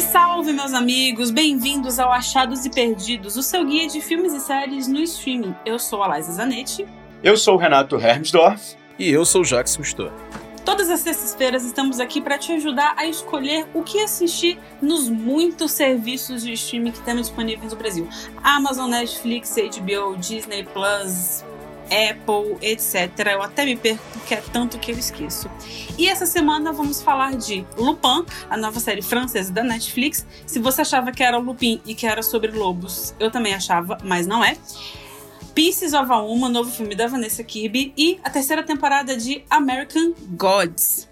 Salve, salve, meus amigos! Bem-vindos ao Achados e Perdidos, o seu guia de filmes e séries no streaming. Eu sou a Laisa Zanetti. Eu sou o Renato Hermsdorf. E eu sou o Jacques Cousteau. Todas as sextas-feiras estamos aqui para te ajudar a escolher o que assistir nos muitos serviços de streaming que temos disponíveis no Brasil: Amazon, Netflix, HBO, Disney Plus, Apple, etc. Eu até me perco porque é tanto que eu esqueço. E essa semana vamos falar de Lupin, a nova série francesa da Netflix. Se você achava que era Lupin e que era sobre lobos, eu também achava, mas não é. Pieces of a Woman, novo filme da Vanessa Kirby, e a terceira temporada de American Gods.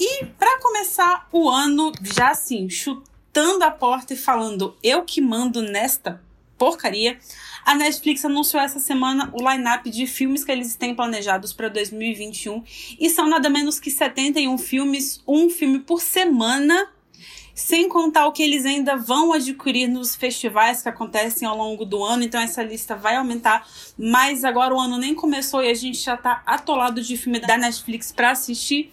E para começar o ano, já assim, chutando a porta e falando eu que mando nesta porcaria, a Netflix anunciou essa semana o line-up de filmes que eles têm planejados para 2021 e são nada menos que 71 filmes, um filme por semana sem contar o que eles ainda vão adquirir nos festivais que acontecem ao longo do ano, então essa lista vai aumentar, mas agora o ano nem começou e a gente já tá atolado de filme da Netflix para assistir.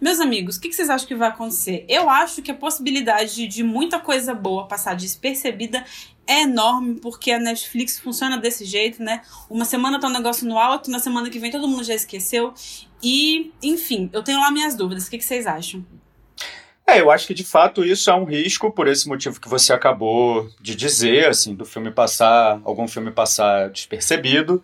Meus amigos, o que, que vocês acham que vai acontecer? Eu acho que a possibilidade de muita coisa boa passar despercebida é enorme, porque a Netflix funciona desse jeito, né? Uma semana tá um negócio no alto, na semana que vem todo mundo já esqueceu. E, enfim, eu tenho lá minhas dúvidas. O que, que vocês acham? É, eu acho que de fato isso é um risco por esse motivo que você acabou de dizer, assim, do filme passar, algum filme passar despercebido.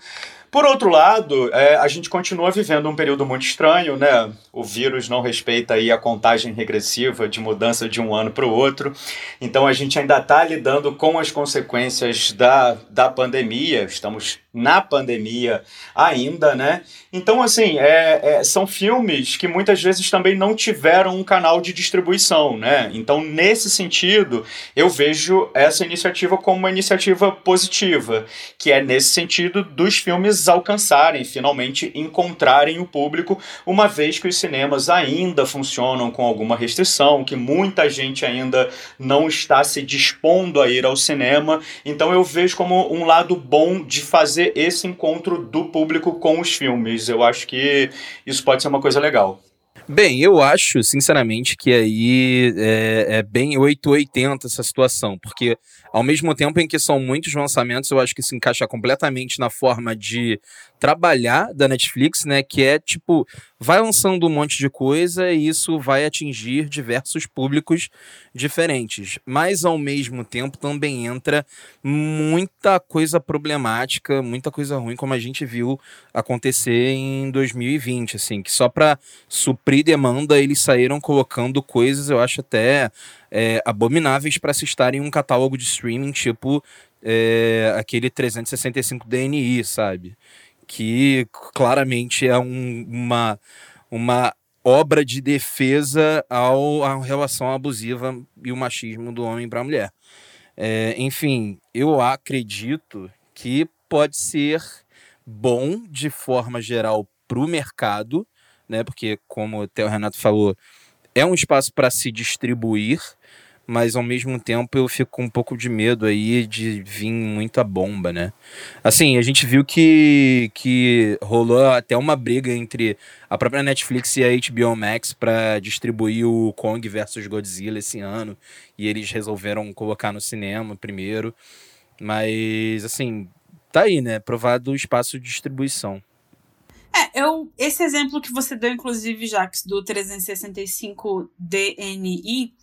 Por outro lado, é, a gente continua vivendo um período muito estranho, né? O vírus não respeita aí a contagem regressiva de mudança de um ano para o outro. Então a gente ainda está lidando com as consequências da, da pandemia. Estamos na pandemia ainda, né? Então, assim, é, é, são filmes que muitas vezes também não tiveram um canal de distribuição, né? Então, nesse sentido, eu vejo essa iniciativa como uma iniciativa positiva, que é nesse sentido dos filmes alcançarem, finalmente encontrarem o público, uma vez que os cinemas ainda funcionam com alguma restrição, que muita gente ainda não está se dispondo a ir ao cinema. Então, eu vejo como um lado bom de fazer esse encontro do público com os filmes. Eu acho que isso pode ser uma coisa legal. Bem, eu acho, sinceramente, que aí é, é, bem 880 essa situação, porque ao mesmo tempo em que são muitos lançamentos, eu acho que se encaixa completamente na forma de trabalhar da Netflix, né? Que é tipo, vai lançando um monte de coisa e isso vai atingir diversos públicos diferentes. Mas ao mesmo tempo também entra muita coisa problemática, muita coisa ruim, como a gente viu acontecer em 2020, assim, que só para suprir demanda eles saíram colocando coisas, eu acho até é, abomináveis para se estar em um catálogo de streaming, tipo é, aquele 365 DNI, sabe? que claramente é um, uma, uma obra de defesa ao, à relação abusiva e o machismo do homem para a mulher. É, enfim, eu acredito que pode ser bom de forma geral para o mercado, né? Porque, como até o Renato falou, é um espaço para se distribuir mas ao mesmo tempo eu fico com um pouco de medo aí de vir muita bomba, né? Assim, a gente viu que, que rolou até uma briga entre a própria Netflix e a HBO Max para distribuir o Kong versus Godzilla esse ano, e eles resolveram colocar no cinema primeiro. Mas, assim, tá aí, né? Provado o espaço de distribuição. É, eu, esse exemplo que você deu, inclusive, Jax, do 365 DNI,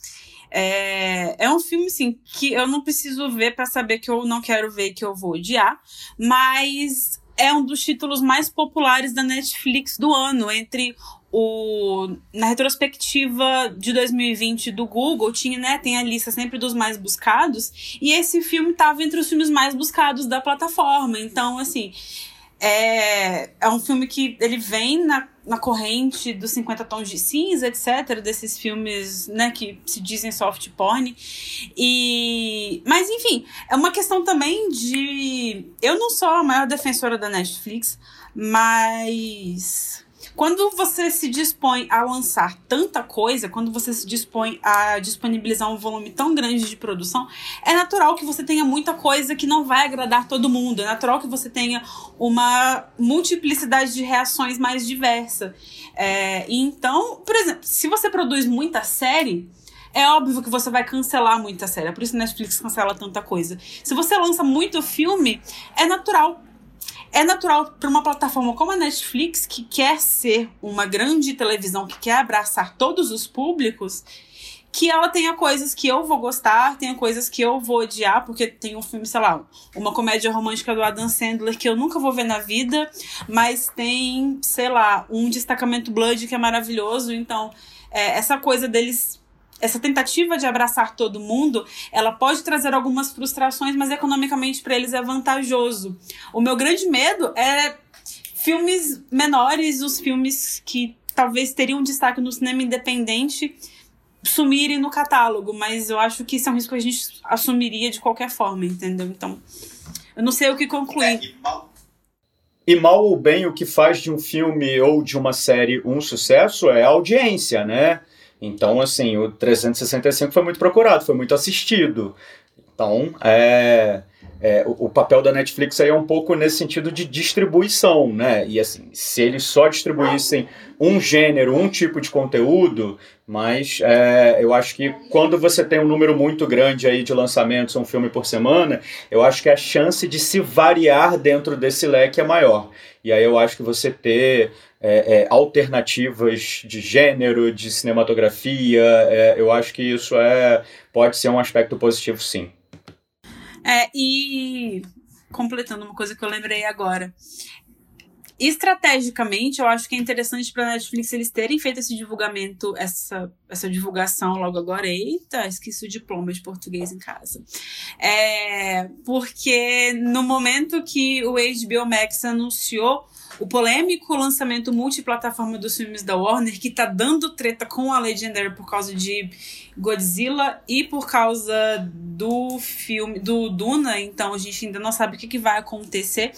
é, é um filme, assim, que eu não preciso ver para saber que eu não quero ver, que eu vou odiar, mas é um dos títulos mais populares da Netflix do ano, entre o na retrospectiva de 2020 do Google tinha né tem a lista sempre dos mais buscados e esse filme estava entre os filmes mais buscados da plataforma. Então assim é, é um filme que ele vem na, na corrente dos 50 tons de cinza, etc., desses filmes, né, que se dizem soft porn. E mas enfim, é uma questão também de eu não sou a maior defensora da Netflix, mas quando você se dispõe a lançar tanta coisa, quando você se dispõe a disponibilizar um volume tão grande de produção, é natural que você tenha muita coisa que não vai agradar todo mundo. É natural que você tenha uma multiplicidade de reações mais diversa. É, então, por exemplo, se você produz muita série, é óbvio que você vai cancelar muita série. É por isso que Netflix cancela tanta coisa. Se você lança muito filme, é natural. É natural para uma plataforma como a Netflix, que quer ser uma grande televisão, que quer abraçar todos os públicos, que ela tenha coisas que eu vou gostar, tenha coisas que eu vou odiar, porque tem um filme, sei lá, uma comédia romântica do Adam Sandler que eu nunca vou ver na vida, mas tem, sei lá, um destacamento Blood que é maravilhoso, então é, essa coisa deles essa tentativa de abraçar todo mundo, ela pode trazer algumas frustrações, mas economicamente para eles é vantajoso. O meu grande medo é filmes menores, os filmes que talvez teriam destaque no cinema independente sumirem no catálogo, mas eu acho que isso é um risco que a gente assumiria de qualquer forma, entendeu? Então, eu não sei o que concluir. É, e, mal, e mal ou bem, o que faz de um filme ou de uma série um sucesso é a audiência, né? Então, assim, o 365 foi muito procurado, foi muito assistido. Então, é é, o, o, papel da Netflix aí é um pouco nesse sentido de distribuição, né? E assim, se eles só distribuíssem um gênero, um tipo de conteúdo, mas é, eu acho que quando você tem um número muito grande aí de lançamentos, um filme por semana, eu acho que a chance de se variar dentro desse leque é maior. E aí eu acho que você ter é, é, alternativas de gênero, de cinematografia, é, eu acho que isso é, pode ser um aspecto positivo, sim. É, e completando uma coisa que eu lembrei agora. Estrategicamente, eu acho que é interessante para Netflix eles terem feito esse divulgamento, essa, essa divulgação logo agora. Eita, esqueci o diploma de português em casa. É, porque no momento que o HBO Max anunciou o polêmico lançamento multiplataforma dos filmes da Warner, que tá dando treta com a Legendary por causa de Godzilla e por causa do filme do Duna, então a gente ainda não sabe o que, que vai acontecer.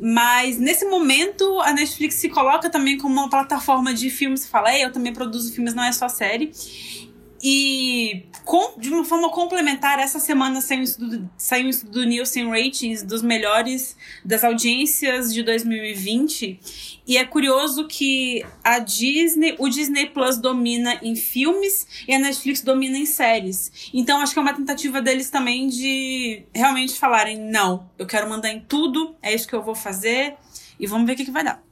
Mas nesse momento a Netflix se coloca também como uma plataforma de filmes. Fala, eu também produzo filmes, não é só série. E com, de uma forma complementar, essa semana saiu um estudo, saiu um estudo do Nielsen Ratings dos melhores das audiências de 2020. E é curioso que a Disney, o Disney Plus domina em filmes e a Netflix domina em séries. Então acho que é uma tentativa deles também de realmente falarem: não, eu quero mandar em tudo, é isso que eu vou fazer e vamos ver o que, que vai dar.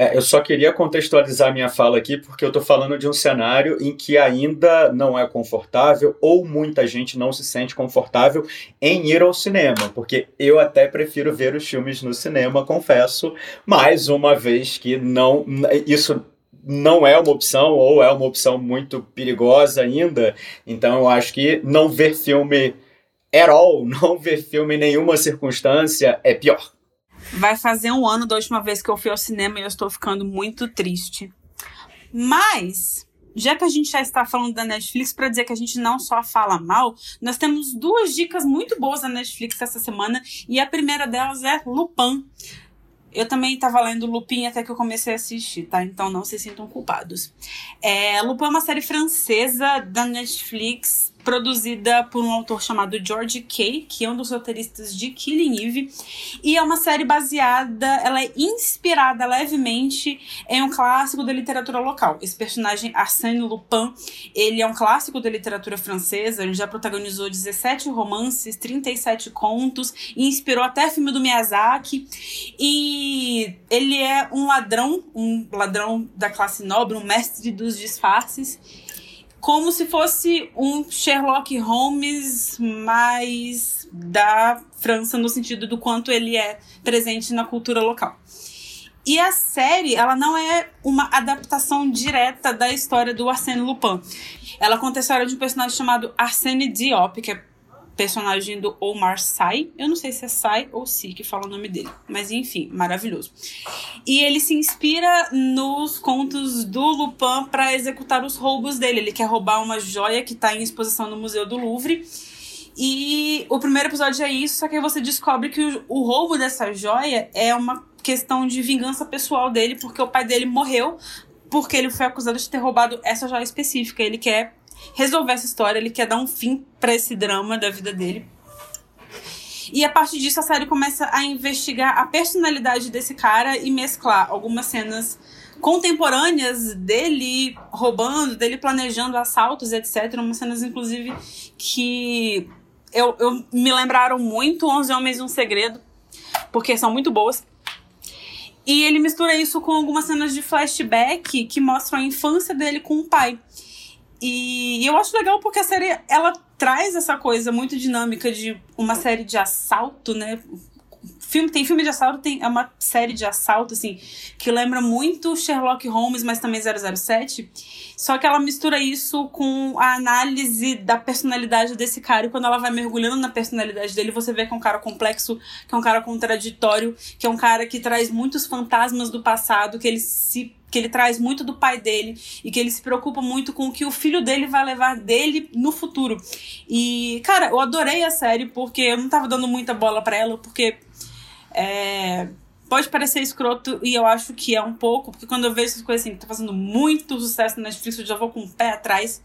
É, eu só queria contextualizar minha fala aqui, porque eu estou falando de um cenário em que ainda não é confortável, ou muita gente não se sente confortável em ir ao cinema, porque eu até prefiro ver os filmes no cinema, confesso, mais uma vez que não. Isso não é uma opção, ou é uma opção muito perigosa ainda, então eu acho que não ver filme at all, não ver filme em nenhuma circunstância é pior. Vai fazer um ano da última vez que eu fui ao cinema e eu estou ficando muito triste. Mas, já que a gente já está falando da Netflix, para dizer que a gente não só fala mal, nós temos duas dicas muito boas da Netflix essa semana. E a primeira delas é Lupin. Eu também estava lendo Lupin até que eu comecei a assistir, tá? Então não se sintam culpados. É, Lupin é uma série francesa da Netflix produzida por um autor chamado George Kay, que é um dos roteiristas de Killing Eve, e é uma série baseada, ela é inspirada levemente em um clássico da literatura local. Esse personagem Arsène Lupin, ele é um clássico da literatura francesa, ele já protagonizou 17 romances, 37 contos, e inspirou até filme do Miyazaki, e ele é um ladrão, um ladrão da classe nobre, um mestre dos disfarces, como se fosse um Sherlock Holmes mais da França no sentido do quanto ele é presente na cultura local. E a série, ela não é uma adaptação direta da história do Arsène Lupin. Ela conta a história de um personagem chamado Arsène Diop, que é personagem do Omar Sy. Eu não sei se é Sy ou Si que fala o nome dele, mas enfim, maravilhoso. E ele se inspira nos contos do Lupin para executar os roubos dele. Ele quer roubar uma joia que está em exposição no Museu do Louvre. E o primeiro episódio é isso, só que aí você descobre que o, o roubo dessa joia é uma questão de vingança pessoal dele, porque o pai dele morreu porque ele foi acusado de ter roubado essa joia específica. Ele quer resolver essa história, ele quer dar um fim para esse drama da vida dele. E a partir disso a série começa a investigar a personalidade desse cara e mesclar algumas cenas contemporâneas dele roubando, dele planejando assaltos, etc. Umas cenas, inclusive, que eu, eu me lembraram muito Onze Homens e um Segredo, porque são muito boas. E ele mistura isso com algumas cenas de flashback que mostram a infância dele com o pai. E eu acho legal porque a série ela traz essa coisa muito dinâmica de uma série de assalto, né? Filme, tem filme de assalto, tem, é uma série de assalto, assim, que lembra muito Sherlock Holmes, mas também 007. Só que ela mistura isso com a análise da personalidade desse cara. E quando ela vai mergulhando na personalidade dele, você vê que é um cara complexo, que é um cara contraditório, que é um cara que traz muitos fantasmas do passado, que ele se que ele traz muito do pai dele e que ele se preocupa muito com o que o filho dele vai levar dele no futuro. E, cara, eu adorei a série porque eu não tava dando muita bola para ela, porque é, Pode parecer escroto, e eu acho que é um pouco, porque quando eu vejo essas coisas assim, tá fazendo muito sucesso na Netflix, eu já vou com o pé atrás.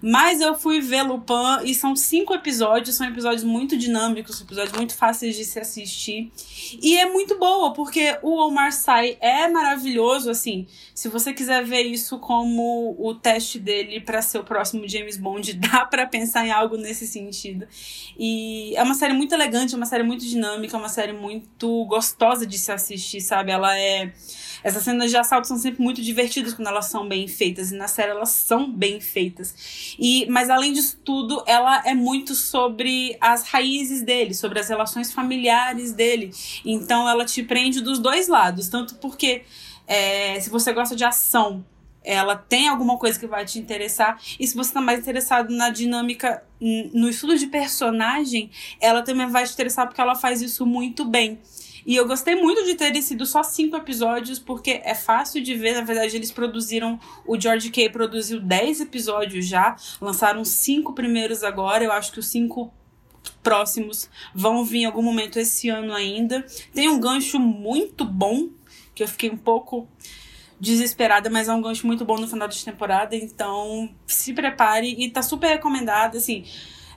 Mas eu fui ver Lupin e são cinco episódios, são episódios muito dinâmicos, episódios muito fáceis de se assistir. E é muito boa, porque o Omar Sy é maravilhoso, assim. Se você quiser ver isso como o teste dele para ser o próximo James Bond, dá para pensar em algo nesse sentido. E é uma série muito elegante, é uma série muito dinâmica, é uma série muito gostosa de se assistir, sabe? Ela é essas cenas de assalto são sempre muito divertidas quando elas são bem feitas, e na série elas são bem feitas. E, mas além disso tudo, ela é muito sobre as raízes dele, sobre as relações familiares dele. Então ela te prende dos dois lados, tanto porque é, se você gosta de ação, ela tem alguma coisa que vai te interessar. E se você está mais interessado na dinâmica, no estudo de personagem, ela também vai te interessar porque ela faz isso muito bem. E eu gostei muito de terem sido só cinco episódios, porque é fácil de ver. Na verdade, eles produziram. O George Kay produziu dez episódios já. Lançaram cinco primeiros agora. Eu acho que os cinco próximos vão vir em algum momento esse ano ainda. Tem um gancho muito bom, que eu fiquei um pouco desesperada, mas é um gancho muito bom no final de temporada. Então, se prepare e tá super recomendado. Assim,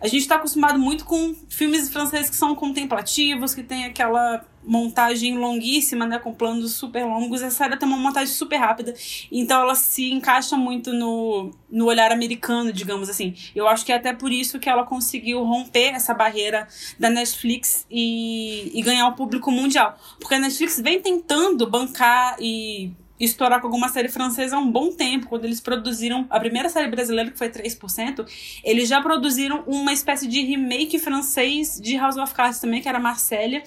a gente tá acostumado muito com filmes franceses que são contemplativos, que tem aquela montagem longuíssima, né, com planos super longos. Essa série tem uma montagem super rápida, então ela se encaixa muito no, no olhar americano, digamos assim. Eu acho que é até por isso que ela conseguiu romper essa barreira da Netflix e, e ganhar o público mundial. Porque a Netflix vem tentando bancar e estourar com alguma série francesa há um bom tempo. Quando eles produziram a primeira série brasileira, que foi 3%, eles já produziram uma espécie de remake francês de House of Cards também, que era Marcélia.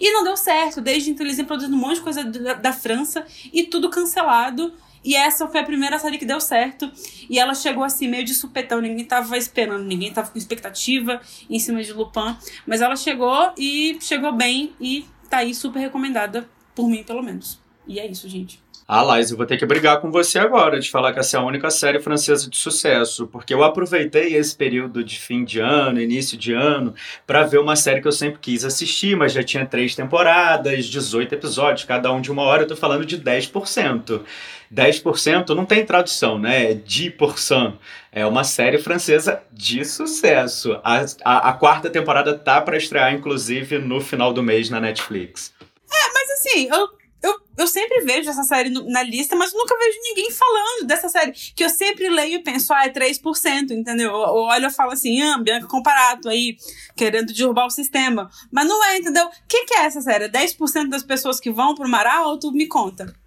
E não deu certo. Desde então eles iam produzindo um monte de coisa da, da França e tudo cancelado. E essa foi a primeira série que deu certo. E ela chegou assim, meio de supetão. Ninguém tava esperando, ninguém tava com expectativa em cima de Lupin. Mas ela chegou e chegou bem. E tá aí super recomendada, por mim, pelo menos. E é isso, gente. Ah, Lais, eu vou ter que brigar com você agora de falar que essa é a única série francesa de sucesso, porque eu aproveitei esse período de fim de ano, início de ano, para ver uma série que eu sempre quis assistir, mas já tinha três temporadas, 18 episódios, cada um de uma hora, eu tô falando de 10%. 10% não tem tradução, né? É 10%. É uma série francesa de sucesso. A, a, a quarta temporada tá para estrear, inclusive, no final do mês na Netflix. É, mas assim, eu eu, eu sempre vejo essa série no, na lista, mas nunca vejo ninguém falando dessa série. Que eu sempre leio e penso, ah, é 3%, entendeu? Ou olho e falo assim, ah, Bianca Comparato aí, querendo derrubar o sistema. Mas não é, entendeu? O que, que é essa série? 10% das pessoas que vão pro Mar Alto? Me conta.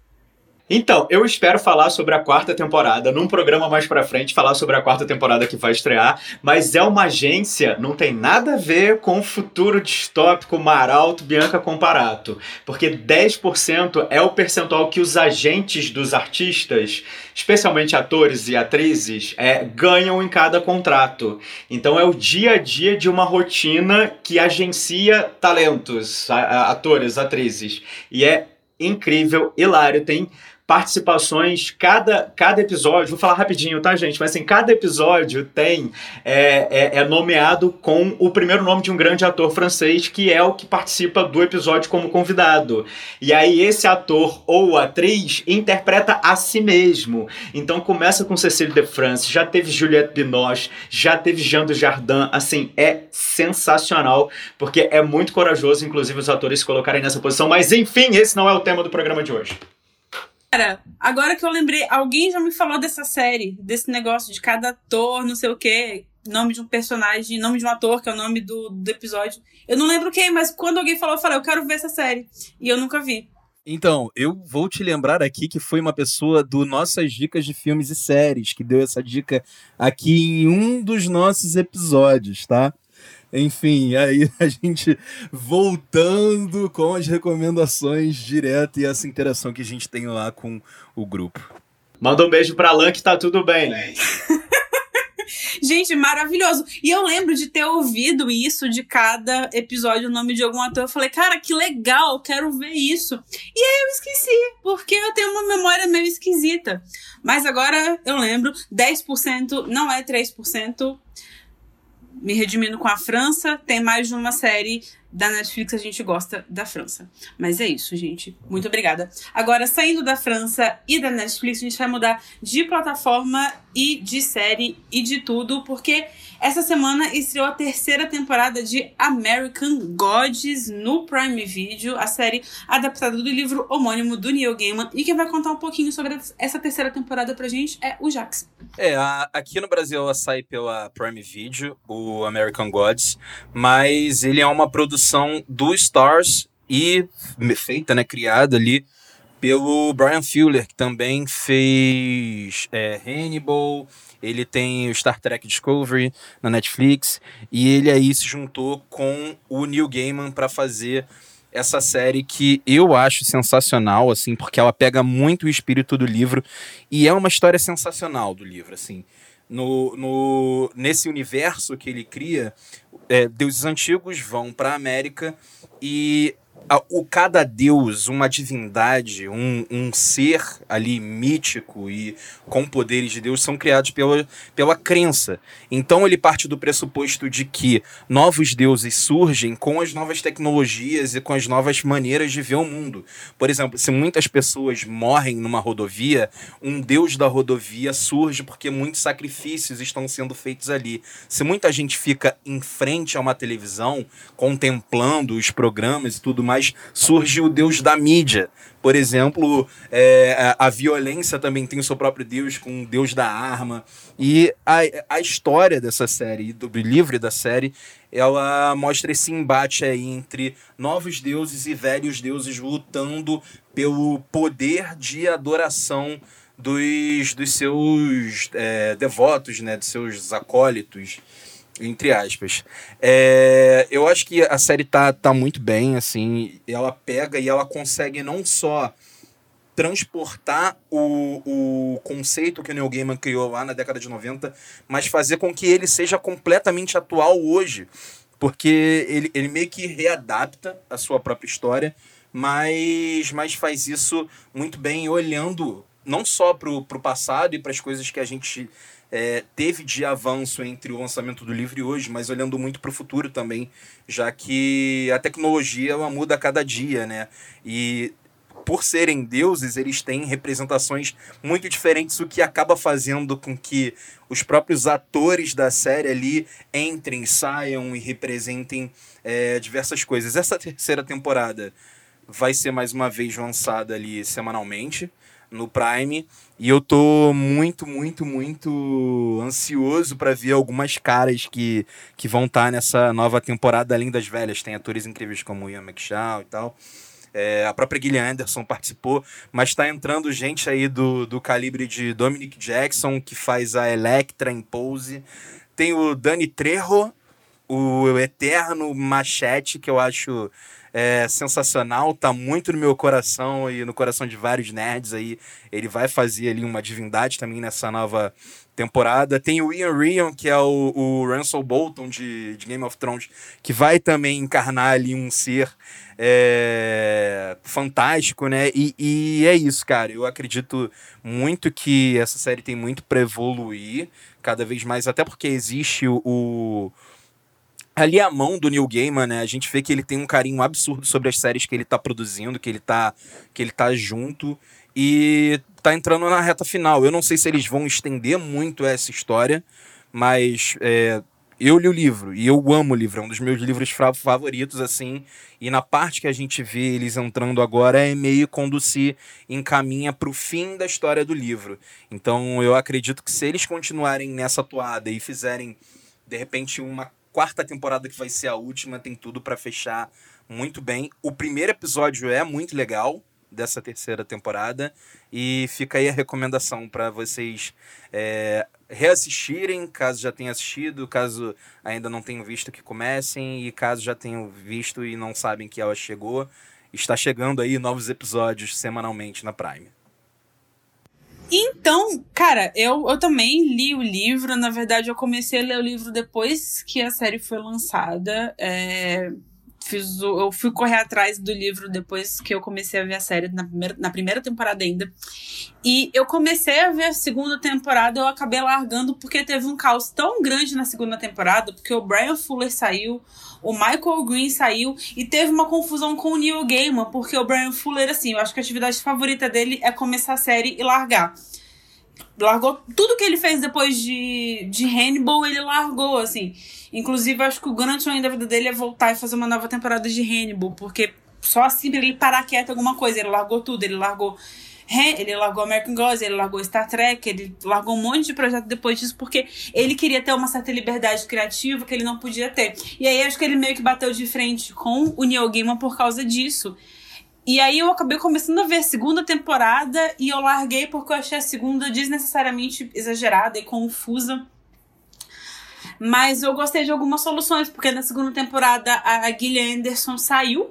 Então, eu espero falar sobre a quarta temporada, num programa mais pra frente, falar sobre a quarta temporada que vai estrear, mas é uma agência, não tem nada a ver com o futuro distópico Maralto Bianca Comparato, porque 10% é o percentual que os agentes dos artistas, especialmente atores e atrizes, é, ganham em cada contrato. Então é o dia a dia de uma rotina que agencia talentos, atores, atrizes. E é incrível, hilário, tem participações, cada, cada episódio, vou falar rapidinho, tá, gente? Mas assim, cada episódio tem, é, é, é nomeado com o primeiro nome de um grande ator francês, que é o que participa do episódio como convidado. E aí esse ator ou atriz interpreta a si mesmo. Então começa com Cecile de France, já teve Juliette Binoche, já teve Jean Dujardin, assim, é sensacional, porque é muito corajoso, inclusive, os atores se colocarem nessa posição. Mas enfim, esse não é o tema do programa de hoje. Cara, agora que eu lembrei, alguém já me falou dessa série, desse negócio de cada ator, não sei o quê, nome de um personagem, nome de um ator, que é o nome do, do episódio. Eu não lembro quem, mas quando alguém falou, eu falei, eu quero ver essa série. E eu nunca vi. Então, eu vou te lembrar aqui que foi uma pessoa do Nossas Dicas de Filmes e Séries que deu essa dica aqui em um dos nossos episódios, tá? Enfim, aí a gente voltando com as recomendações direto e essa interação que a gente tem lá com o grupo. Manda um beijo pra Lan que tá tudo bem. Gente, maravilhoso. E eu lembro de ter ouvido isso de cada episódio, o nome de algum ator. Eu falei, cara, que legal, quero ver isso. E aí eu esqueci, porque eu tenho uma memória meio esquisita. Mas agora eu lembro, 10% não é 3%. Me redimindo com a França, tem mais de uma série da Netflix, a gente gosta da França. Mas é isso, gente. Muito obrigada. Agora, saindo da França e da Netflix, a gente vai mudar de plataforma e de série e de tudo, porque essa semana estreou a terceira temporada de American Gods no Prime Video, a série adaptada do livro homônimo do Neil Gaiman. E quem vai contar um pouquinho sobre essa terceira temporada pra gente é o Jax. É, a, aqui no Brasil ela sai pela Prime Video, o American Gods, mas ele é uma produção do Stars e feita, né, criada ali pelo Brian Fuller, que também fez é, Hannibal, ele tem o Star Trek Discovery na Netflix, e ele aí se juntou com o Neil Gaiman para fazer essa série que eu acho sensacional, assim, porque ela pega muito o espírito do livro e é uma história sensacional do livro, assim. No, no, nesse universo que ele cria, é, deuses antigos vão para a América e o cada deus, uma divindade, um, um ser ali mítico e com poderes de Deus são criados pela, pela crença. Então ele parte do pressuposto de que novos deuses surgem com as novas tecnologias e com as novas maneiras de ver o mundo. Por exemplo, se muitas pessoas morrem numa rodovia, um deus da rodovia surge porque muitos sacrifícios estão sendo feitos ali. Se muita gente fica em frente a uma televisão, contemplando os programas e tudo mais, surge o deus da mídia. Por exemplo, é, a violência também tem o seu próprio deus, com o deus da arma. E a, a história dessa série, do livro da série, ela mostra esse embate aí entre novos deuses e velhos deuses lutando pelo poder de adoração dos, dos seus é, devotos, né, dos seus acólitos entre aspas. É, eu acho que a série tá, tá muito bem, assim, ela pega e ela consegue não só transportar o, o conceito que o Neil Gaiman criou lá na década de 90, mas fazer com que ele seja completamente atual hoje, porque ele, ele meio que readapta a sua própria história, mas, mas faz isso muito bem olhando não só para o passado e para as coisas que a gente é, teve de avanço entre o lançamento do livro e hoje, mas olhando muito para o futuro também, já que a tecnologia ela muda a cada dia, né? E por serem deuses, eles têm representações muito diferentes, o que acaba fazendo com que os próprios atores da série ali entrem, saiam e representem é, diversas coisas. Essa terceira temporada vai ser mais uma vez lançada ali semanalmente no Prime. E eu tô muito, muito, muito ansioso para ver algumas caras que, que vão estar tá nessa nova temporada, além das velhas. Tem atores incríveis como Ian McShaw e tal. É, a própria Gillian Anderson participou, mas está entrando gente aí do, do calibre de Dominic Jackson, que faz a Electra em Pose. Tem o Dani Trejo, o eterno machete, que eu acho é sensacional, tá muito no meu coração e no coração de vários nerds aí. Ele vai fazer ali uma divindade também nessa nova temporada. Tem o Ian Rion, que é o, o Russell Bolton de, de, Game of Thrones, que vai também encarnar ali um ser é, fantástico, né? E, e, é isso, cara. Eu acredito muito que essa série tem muito para evoluir cada vez mais, até porque existe o, o ali a mão do Neil Gaiman, né? A gente vê que ele tem um carinho absurdo sobre as séries que ele tá produzindo, que ele tá, que ele tá junto e tá entrando na reta final. Eu não sei se eles vão estender muito essa história, mas é, eu li o livro e eu amo o livro, é um dos meus livros favoritos, assim. E na parte que a gente vê eles entrando agora é meio quando se encaminha para o fim da história do livro. Então eu acredito que se eles continuarem nessa toada e fizerem de repente uma quarta temporada que vai ser a última, tem tudo para fechar muito bem. O primeiro episódio é muito legal dessa terceira temporada e fica aí a recomendação para vocês é, reassistirem, caso já tenham assistido, caso ainda não tenham visto que comecem e caso já tenham visto e não sabem que ela chegou, está chegando aí novos episódios semanalmente na Prime. Então, cara, eu, eu também li o livro. Na verdade, eu comecei a ler o livro depois que a série foi lançada. É, fiz o, eu fui correr atrás do livro depois que eu comecei a ver a série, na primeira, na primeira temporada ainda. E eu comecei a ver a segunda temporada, eu acabei largando porque teve um caos tão grande na segunda temporada, porque o Brian Fuller saiu, o Michael Green saiu e teve uma confusão com o Neil Gaiman, porque o Brian Fuller, assim, eu acho que a atividade favorita dele é começar a série e largar. Largou tudo que ele fez depois de, de Hannibal, ele largou, assim. Inclusive, acho que o grande sonho da vida dele é voltar e fazer uma nova temporada de Hannibal, porque só assim ele parar quieto alguma coisa. Ele largou tudo, ele largou ele largou American Gods, ele largou Star Trek, ele largou um monte de projeto depois disso, porque ele queria ter uma certa liberdade criativa que ele não podia ter. E aí acho que ele meio que bateu de frente com o Neil Gaiman por causa disso. E aí eu acabei começando a ver a segunda temporada e eu larguei porque eu achei a segunda desnecessariamente exagerada e confusa. Mas eu gostei de algumas soluções, porque na segunda temporada a Gillian Anderson saiu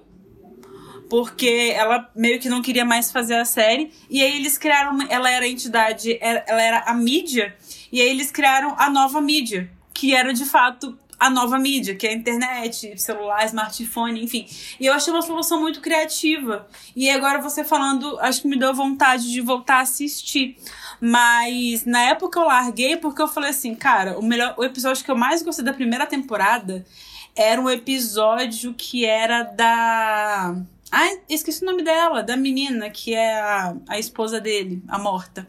porque ela meio que não queria mais fazer a série. E aí eles criaram. Ela era a entidade, ela era a mídia, e aí eles criaram a nova mídia, que era de fato a nova mídia, que é a internet, celular, smartphone, enfim. E eu achei uma solução muito criativa. E agora você falando, acho que me deu vontade de voltar a assistir. Mas na época eu larguei porque eu falei assim, cara, o melhor, o episódio que eu mais gostei da primeira temporada era um episódio que era da Ai, esqueci o nome dela, da menina que é a, a esposa dele, a morta.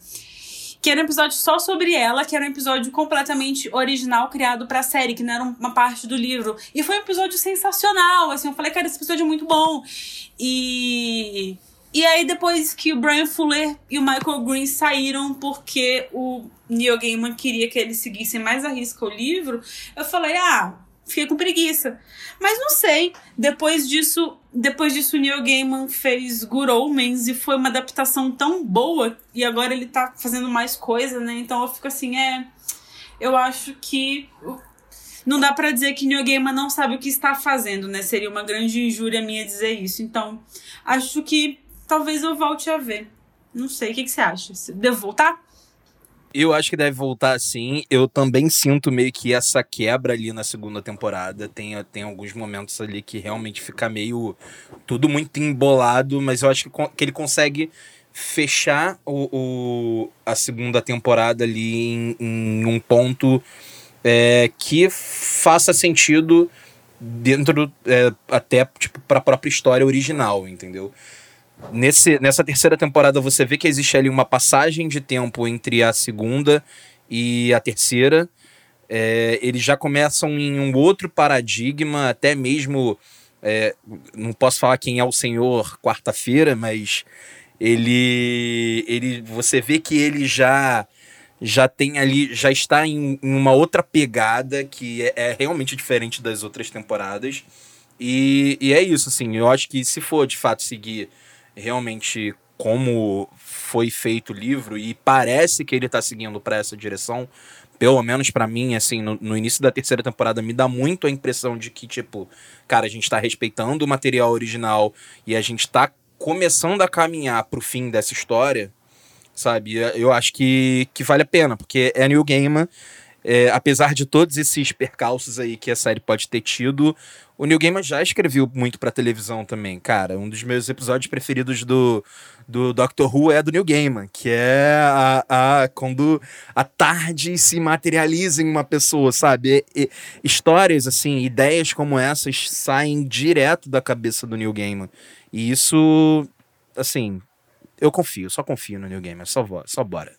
Que era um episódio só sobre ela, que era um episódio completamente original, criado pra série, que não era uma parte do livro. E foi um episódio sensacional, assim, eu falei, cara, esse episódio é muito bom. E. E aí, depois que o Brian Fuller e o Michael Green saíram porque o Neil Gaiman queria que eles seguissem mais a risca o livro, eu falei, ah, fiquei com preguiça. Mas não sei. Depois disso, depois disso Neil Gaiman fez Good Omens e foi uma adaptação tão boa e agora ele tá fazendo mais coisa, né? Então eu fico assim, é, eu acho que não dá para dizer que Neil Gaiman não sabe o que está fazendo, né? Seria uma grande injúria minha dizer isso. Então, acho que talvez eu volte a ver. Não sei, o que, que você acha? Devo voltar? Eu acho que deve voltar sim. Eu também sinto meio que essa quebra ali na segunda temporada. Tem, tem alguns momentos ali que realmente fica meio. tudo muito embolado, mas eu acho que, que ele consegue fechar o, o, a segunda temporada ali em, em um ponto é, que faça sentido dentro é, até tipo para a própria história original, entendeu? Nesse, nessa terceira temporada você vê que existe ali uma passagem de tempo entre a segunda e a terceira. É, eles já começam em um outro paradigma, até mesmo. É, não posso falar quem é o senhor quarta-feira, mas ele, ele. Você vê que ele já já tem ali, já está em, em uma outra pegada que é, é, realmente diferente das outras temporadas. E, e é isso, assim, eu acho que se for de fato seguir realmente como foi feito o livro e parece que ele está seguindo para essa direção, pelo menos para mim, assim, no, no, início da terceira temporada, me dá muito a impressão de que, tipo, cara, a gente tá respeitando o material original e a gente tá começando a caminhar pro fim dessa história, sabe? Eu acho que, que vale a pena, porque é New Gaiman, é, apesar de todos esses percalços aí que a série pode ter tido, o Neil Gaiman já escreveu muito pra televisão também, cara. Um dos meus episódios preferidos do, do Doctor Who é do Neil Gaiman, que é a, a quando a tarde se materializa em uma pessoa, sabe? E, e, histórias, assim, ideias como essas saem direto da cabeça do Neil Gaiman. E isso, assim, eu confio, só confio no Neil Gaiman, só, só bora.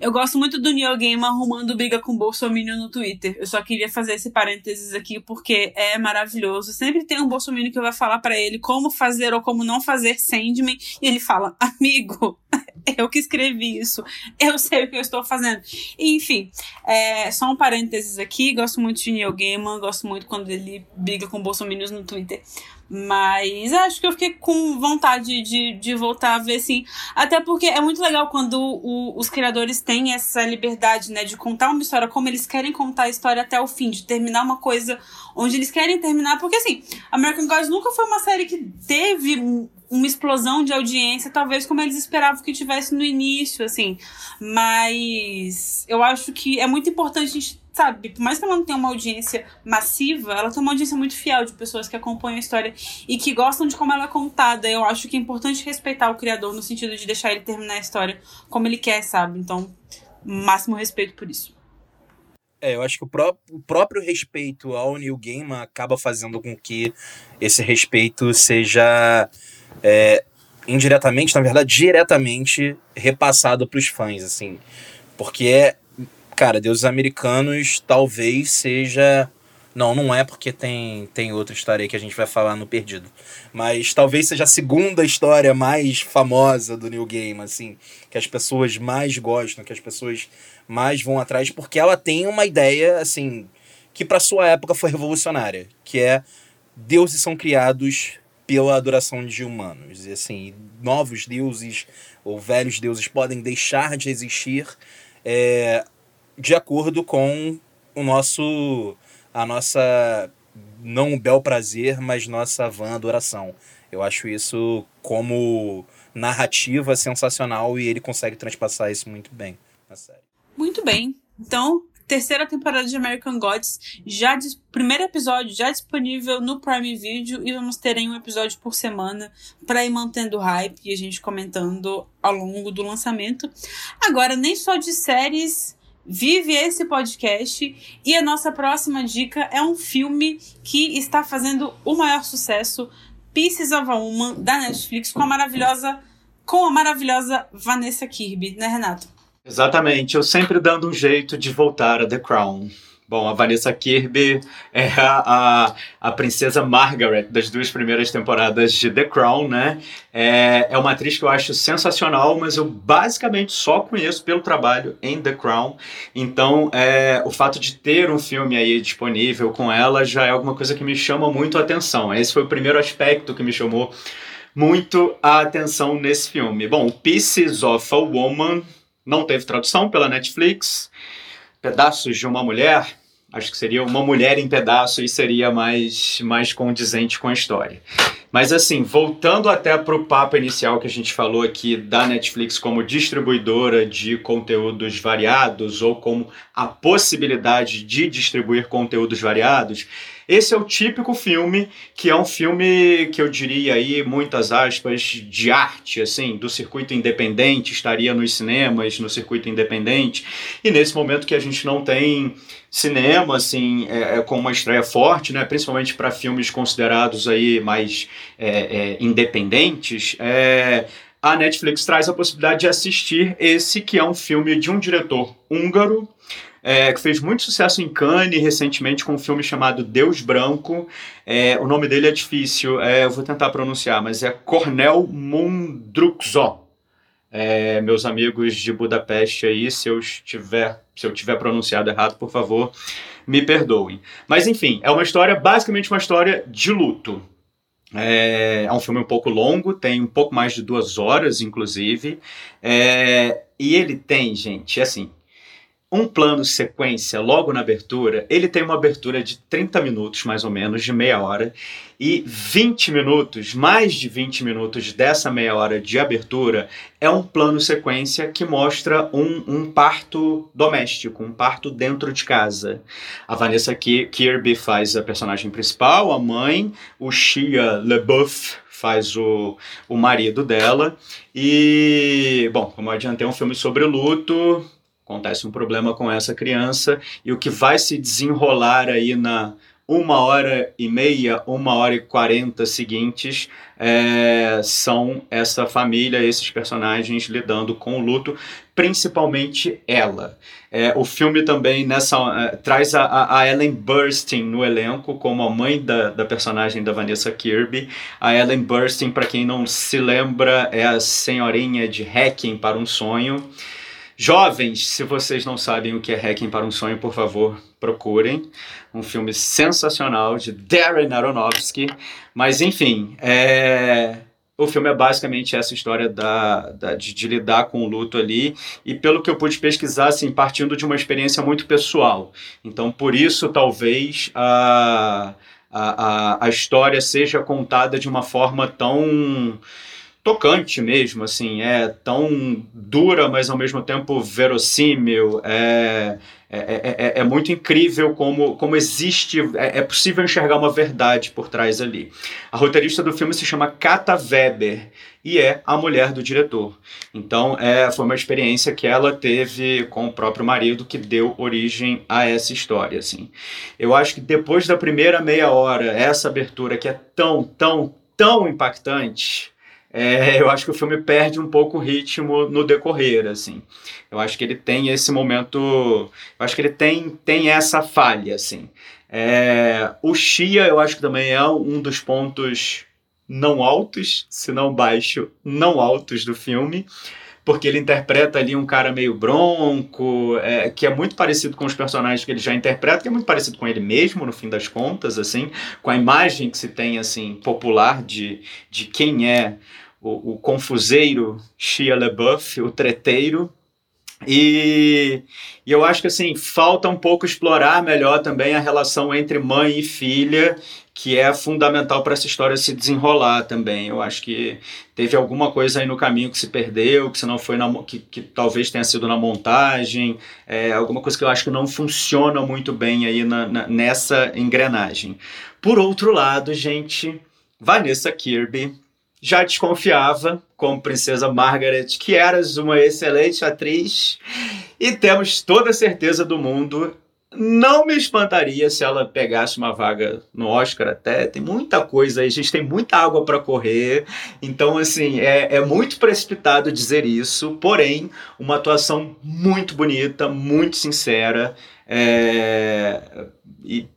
Eu gosto muito do Neil Gaiman arrumando briga com o Bolsonaro no Twitter. Eu só queria fazer esse parênteses aqui porque é maravilhoso. Sempre tem um Bolsonaro que vai falar para ele como fazer ou como não fazer Sandman e ele fala: "Amigo, eu que escrevi isso. Eu sei o que eu estou fazendo". Enfim, é, só um parênteses aqui. Gosto muito de Neil Gaiman, gosto muito quando ele briga com Bolsonaro no Twitter. Mas acho que eu fiquei com vontade de, de voltar a ver, sim. Até porque é muito legal quando o, os criadores têm essa liberdade, né? De contar uma história como eles querem contar a história até o fim, de terminar uma coisa onde eles querem terminar. Porque, assim, American Gods nunca foi uma série que teve uma explosão de audiência, talvez como eles esperavam que tivesse no início, assim. Mas eu acho que é muito importante a gente sabe, por mais que ela não tenha uma audiência massiva, ela tem uma audiência muito fiel de pessoas que acompanham a história e que gostam de como ela é contada. Eu acho que é importante respeitar o criador no sentido de deixar ele terminar a história como ele quer, sabe? Então, máximo respeito por isso. É, eu acho que o, pró o próprio respeito ao New Gaiman acaba fazendo com que esse respeito seja é, indiretamente, na verdade, diretamente repassado para os fãs, assim. Porque é, Cara, Deuses Americanos talvez seja. Não, não é porque tem, tem outra história aí que a gente vai falar no Perdido. Mas talvez seja a segunda história mais famosa do New Game, assim. Que as pessoas mais gostam, que as pessoas mais vão atrás, porque ela tem uma ideia, assim, que para sua época foi revolucionária. Que é deuses são criados pela adoração de humanos. E assim, novos deuses ou velhos deuses podem deixar de existir. É, de acordo com o nosso a nossa não um bel prazer, mas nossa vã adoração. Eu acho isso como narrativa sensacional e ele consegue transpassar isso muito bem na série. Muito bem. Então, terceira temporada de American Gods, já primeiro episódio já disponível no Prime Video e vamos ter aí um episódio por semana para ir mantendo o hype e a gente comentando ao longo do lançamento. Agora, nem só de séries vive esse podcast e a nossa próxima dica é um filme que está fazendo o maior sucesso, Pieces of a Woman da Netflix com a maravilhosa com a maravilhosa Vanessa Kirby, né, Renato? Exatamente, eu sempre dando um jeito de voltar a The Crown. Bom, a Vanessa Kirby é a, a, a, princesa Margaret das duas primeiras temporadas de The Crown, né? É, é uma atriz que eu acho sensacional, mas eu basicamente só conheço pelo trabalho em The Crown. Então, é, o fato de ter um filme aí disponível com ela já é alguma coisa que me chama muito a atenção. Esse foi o primeiro aspecto que me chamou muito a atenção nesse filme. Bom, Pieces of a Woman não teve tradução pela Netflix. Pedaços de uma Mulher, acho que seria uma mulher em pedaços e seria mais, mais condizente com a história. Mas assim, voltando até para o papo inicial que a gente falou aqui da Netflix como distribuidora de conteúdos variados ou como a possibilidade de distribuir conteúdos variados, esse é o típico filme que é um filme que eu diria aí, muitas aspas, de arte, assim, do circuito independente, estaria nos cinemas, no circuito independente. E nesse momento que a gente não tem cinema, assim, é, é com uma estreia forte, né, principalmente para filmes considerados aí mais é, é, independentes, é, a Netflix traz a possibilidade de assistir esse que é um filme de um diretor húngaro, é, que fez muito sucesso em Cannes recentemente com um filme chamado Deus Branco. É, o nome dele é difícil, é, eu vou tentar pronunciar, mas é Cornel Mundruczó. É, meus amigos de Budapeste aí, se eu estiver, se eu tiver pronunciado errado, por favor, me perdoem. Mas enfim, é uma história, basicamente uma história de luto. É, é, um filme um pouco longo, tem um pouco mais de duas horas, inclusive. É, e ele tem, gente, assim, um plano sequência logo na abertura, ele tem uma abertura de 30 minutos, mais ou menos, de meia hora, e 20 minutos, mais de 20 minutos dessa meia hora de abertura, é um plano sequência que mostra um, um parto doméstico, um parto dentro de casa. A Vanessa Kirby faz a personagem principal, a mãe, o Shia LeBouf faz o, o marido dela. E, bom, como eu adiantei, é um filme sobre luto, acontece um problema com essa criança e o que vai se desenrolar aí na uma hora e meia, uma hora e quarenta seguintes é, são essa família, esses personagens lidando com o luto, principalmente ela. É, o filme também nessa é, traz a, a, Ellen Burstyn no elenco como a mãe da, da personagem da Vanessa Kirby. A Ellen Burstyn, para quem não se lembra, é a senhorinha de Hacking para um Sonho. Jovens, se vocês não sabem o que é Hacking para um Sonho, por favor, procurem. Um filme sensacional de Darren Aronofsky. Mas, enfim, é... o filme é basicamente essa história da, da de, de, lidar com o luto ali. E pelo que eu pude pesquisar, assim, partindo de uma experiência muito pessoal. Então, por isso, talvez, a, a, a, a história seja contada de uma forma tão tocante mesmo, assim, é tão dura, mas ao mesmo tempo verossímil, é, é, é, é muito incrível como, como existe, é, é, possível enxergar uma verdade por trás ali. A roteirista do filme se chama Kata Weber e é a mulher do diretor. Então, é, foi uma experiência que ela teve com o próprio marido que deu origem a essa história, assim. Eu acho que depois da primeira meia hora, essa abertura que é tão, tão, tão impactante, é, eu acho que o filme perde um pouco o ritmo no decorrer, assim. Eu acho que ele tem esse momento, eu acho que ele tem, tem essa falha, assim. É, o Shia, eu acho que também é um dos pontos não altos, se não baixo, não altos do filme, porque ele interpreta ali um cara meio bronco, é, que é muito parecido com os personagens que ele já interpreta, que é muito parecido com ele mesmo, no fim das contas, assim, com a imagem que se tem, assim, popular de, de quem é o, o confuseiro Shia LaBeouf, o treteiro. E, e, eu acho que assim falta um pouco explorar melhor também a relação entre mãe e filha, que é fundamental para essa história se desenrolar também. Eu acho que teve alguma coisa aí no caminho que se perdeu, que se não foi na, que, que talvez tenha sido na montagem, é, alguma coisa que eu acho que não funciona muito bem aí na, na, nessa engrenagem. Por outro lado, gente, Vanessa Kirby já desconfiava, como Princesa Margaret, que eras uma excelente atriz e temos toda a certeza do mundo. Não me espantaria se ela pegasse uma vaga no Oscar até. Tem muita coisa aí, a gente tem muita água para correr. Então, assim, é, é muito precipitado dizer isso. Porém, uma atuação muito bonita, muito sincera. É, e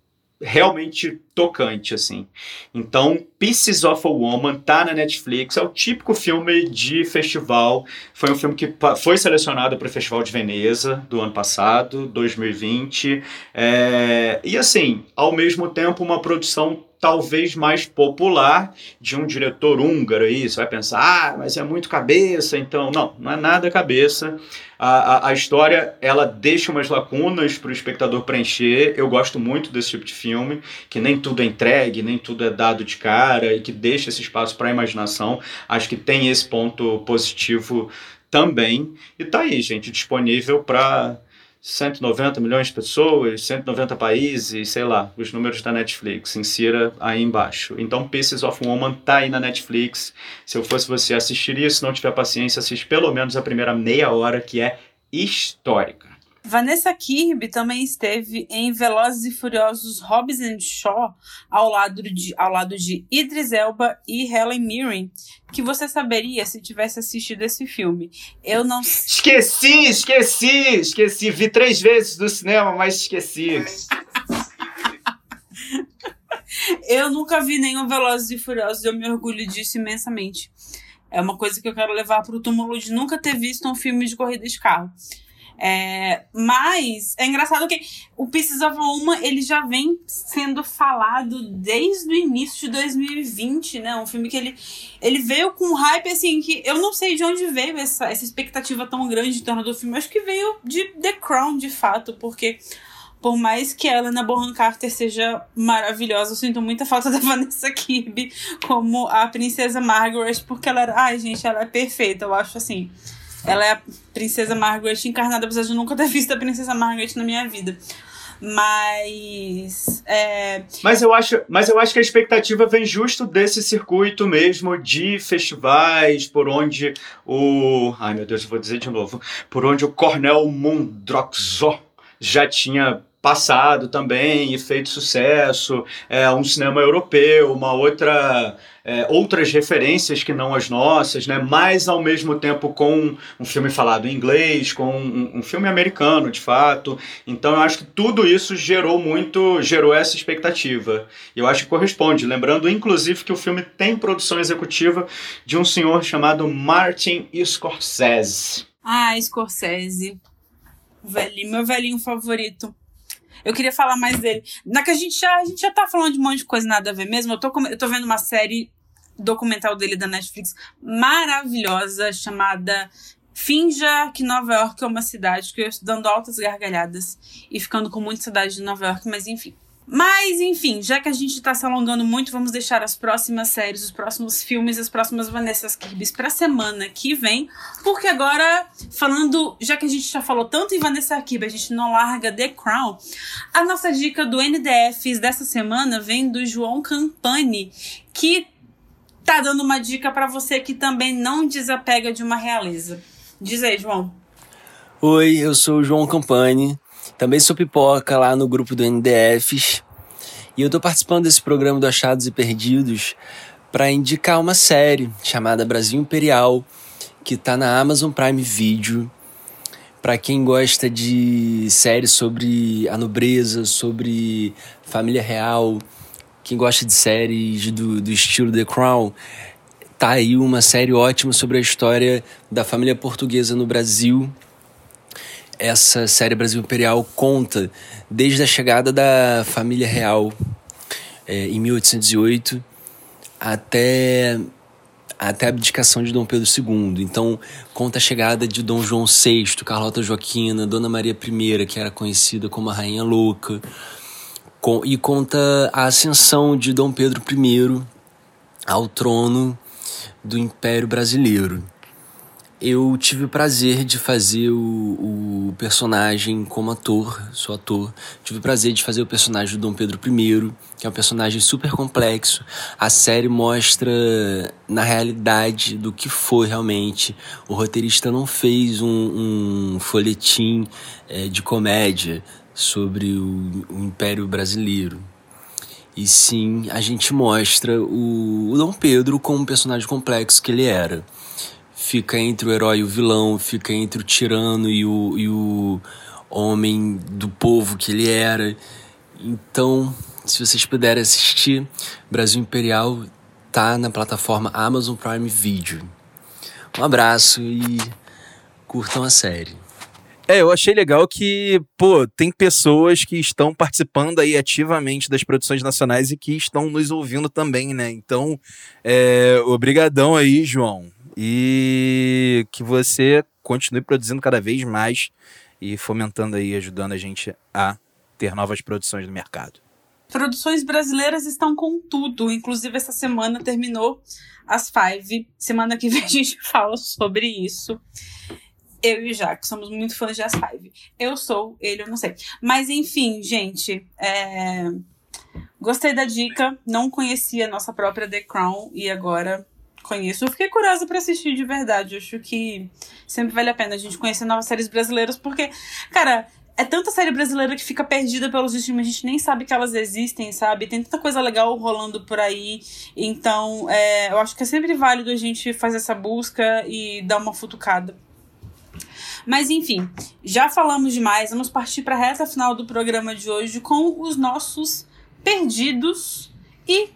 realmente tocante, assim. Então, Pieces of a Woman tá na Netflix, é o típico filme de festival. Foi um filme que foi selecionado para o Festival de Veneza do ano passado, 2020. É... E assim, ao mesmo tempo, uma produção talvez mais popular de um diretor húngaro aí. Você vai pensar, ah, mas é muito cabeça, então. Não, não é nada cabeça. A, a, história, ela deixa umas lacunas para o espectador preencher. Eu gosto muito desse tipo de filme, que nem tudo é entregue, nem tudo é dado de cara e que deixa esse espaço para a imaginação. Acho que tem esse ponto positivo também. E tá aí, gente, disponível para 190 milhões de pessoas, 190 países, sei lá, os números da Netflix, insira aí embaixo. Então, Pieces of Woman tá aí na Netflix. Se eu fosse você, assistiria. Se não tiver paciência, assiste pelo menos a primeira meia hora, que é histórica. Vanessa Kirby também esteve em Velozes e Furiosos Hobbs and Shaw ao lado de, ao lado de Idris Elba e Helen Mirren, que você saberia se tivesse assistido esse filme. Eu não Esqueci, esqueci, esqueci. Vi três vezes no cinema, mas esqueci. eu nunca vi nenhum Velozes e Furiosos, eu me orgulho disso imensamente. É uma coisa que eu quero levar para o túmulo de nunca ter visto um filme de corrida de carro. É, mas é engraçado que o Pieces of Woman ele já vem sendo falado desde o início de 2020, né? Um filme que ele, ele veio com um hype assim que eu não sei de onde veio essa, essa expectativa tão grande em torno do filme. Acho que veio de The Crown, de fato, porque por mais que a Helena Bonham Carter seja maravilhosa, eu sinto muita falta da Vanessa Kirby como a princesa Margaret, porque ela era. Ai, gente, ela é perfeita. Eu acho assim. Ela é a princesa Margaret encarnada, apesar de nunca ter visto a princesa Margaret na minha vida. Mas. É... Mas, eu acho, mas eu acho que a expectativa vem justo desse circuito mesmo de festivais, por onde o. Ai meu Deus, eu vou dizer de novo. Por onde o Cornel Mundroxo já tinha passado também e feito sucesso, é, um cinema europeu, uma outra é, outras referências que não as nossas, né? Mas ao mesmo tempo com um filme falado em inglês, com um, um, filme americano, de fato. Então eu acho que tudo isso gerou muito, gerou essa expectativa. E eu acho que corresponde. Lembrando, inclusive, que o filme tem produção executiva de um senhor chamado Martin Scorsese. Ah, Scorsese. Velhinho, meu velhinho favorito. Eu queria falar mais dele. Na que a gente já, a gente já tá falando de um monte de coisa nada a ver mesmo. Eu tô, eu tô vendo uma série documental dele da Netflix maravilhosa chamada Finja que Nova York é uma cidade, que eu estou dando altas gargalhadas e ficando com muita saudade de Nova York, mas enfim. Mas, enfim, já que a gente tá se alongando muito, vamos deixar as próximas séries, os próximos filmes, as próximas Vanessa Kirbys pra semana que vem. Porque agora, falando, já que a gente já falou tanto em Vanessa Kirby, a gente não larga The Crown, a nossa dica do NDFs dessa semana vem do João Campani, que tá dando uma dica para você que também não desapega de uma realeza. Diz aí, João. Oi, eu sou o João Campani. Também sou pipoca lá no grupo do NDFs. E eu tô participando desse programa do Achados e Perdidos para indicar uma série chamada Brasil Imperial, que tá na Amazon Prime Video. Para quem gosta de séries sobre a nobreza, sobre família real, quem gosta de séries do, do estilo The Crown, tá aí uma série ótima sobre a história da família portuguesa no Brasil essa série Brasil Imperial conta desde a chegada da família real é, em 1808 até até a abdicação de Dom Pedro II. Então, conta a chegada de Dom João VI, Carlota Joaquina, Dona Maria I, que era conhecida como a Rainha Louca, com, e conta a ascensão de Dom Pedro I ao trono do Império Brasileiro eu tive o prazer de fazer o, o, personagem como ator, sou ator. Tive o prazer de fazer o personagem do Dom Pedro I, que é um personagem super complexo. A série mostra, na realidade, do que foi realmente. O roteirista não fez um, um folhetim é, de comédia sobre o, o Império Brasileiro. E sim, a gente mostra o, o Dom Pedro como um personagem complexo que ele era fica entre o herói e o vilão, fica entre o tirano e o, e o homem do povo que ele era. Então, se vocês puderem assistir, Brasil Imperial tá na plataforma Amazon Prime Video. Um abraço e curtam a série. É, eu achei legal que, pô, tem pessoas que estão participando aí ativamente das produções nacionais e que estão nos ouvindo também, né? Então, é, obrigadão aí, João e que você continue produzindo cada vez mais e fomentando aí, ajudando a gente a ter novas produções no mercado. Produções brasileiras estão com tudo, inclusive essa semana terminou as Five. Semana que vem a gente fala sobre isso. Eu e o Jack somos muito fãs de As Five. Eu sou, ele eu não sei. Mas enfim, gente, é... gostei da dica. Não conhecia a nossa própria The Crown e agora conheço. Eu fiquei curiosa para assistir de verdade. Eu acho que sempre vale a pena a gente conhecer novas séries brasileiras, porque, cara, é tanta série brasileira que fica perdida pelos streams, a gente nem sabe que elas existem, sabe? Tem tanta coisa legal rolando por aí. Então, é, eu acho que é sempre válido a gente fazer essa busca e dar uma futucada. Mas enfim, já falamos demais. Vamos partir para a reta final do programa de hoje com os nossos perdidos e